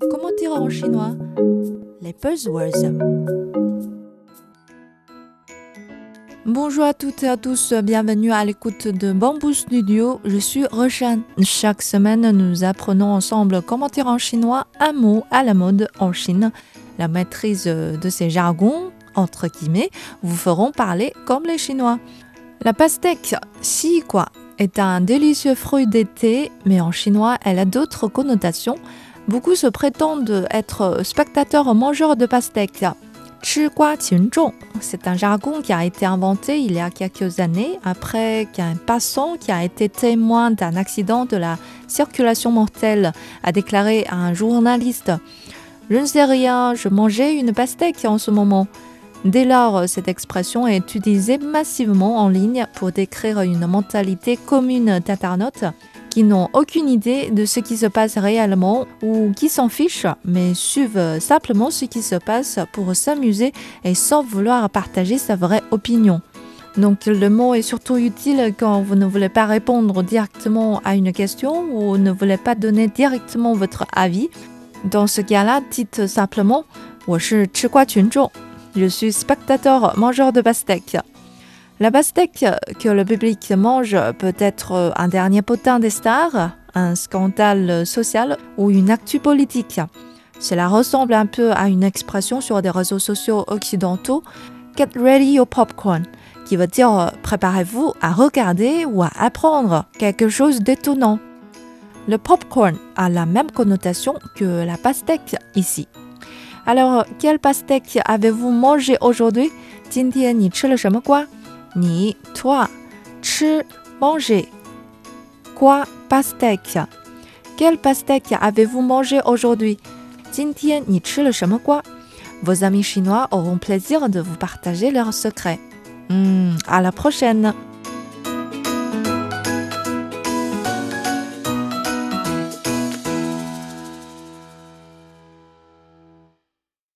comment dire en chinois? Les buzzwords. Bonjour à toutes et à tous, bienvenue à l'écoute de Bamboo Studio. Je suis Roshan. Chaque semaine, nous apprenons ensemble comment dire en chinois un mot à la mode en Chine. La maîtrise de ces jargons, entre guillemets, vous feront parler comme les Chinois. La pastèque, si quoi, est un délicieux fruit d'été, mais en chinois, elle a d'autres connotations. Beaucoup se prétendent être spectateurs mangeurs de pastèques. C'est un jargon qui a été inventé il y a quelques années après qu'un passant qui a été témoin d'un accident de la circulation mortelle a déclaré à un journaliste Je ne sais rien, je mangeais une pastèque en ce moment. Dès lors, cette expression est utilisée massivement en ligne pour décrire une mentalité commune d'internautes qui n'ont aucune idée de ce qui se passe réellement ou qui s'en fichent, mais suivent simplement ce qui se passe pour s'amuser et sans vouloir partager sa vraie opinion. Donc le mot est surtout utile quand vous ne voulez pas répondre directement à une question ou ne voulez pas donner directement votre avis. Dans ce cas-là, dites simplement Je suis spectateur, mangeur de pastèques. La pastèque que le public mange peut être un dernier potin des stars, un scandale social ou une actu politique. Cela ressemble un peu à une expression sur des réseaux sociaux occidentaux, Get ready your popcorn, qui veut dire préparez-vous à regarder ou à apprendre quelque chose d'étonnant. Le popcorn a la même connotation que la pastèque ici. Alors, quelle pastèque avez-vous mangé aujourd'hui? 今天你吃了什么瓜？ ni, toi, manger. Quoi, pastèque? Quelle pastèque avez-vous mangé aujourd'hui? Vos amis chinois auront plaisir de vous partager leurs secrets. Hmm, à la prochaine!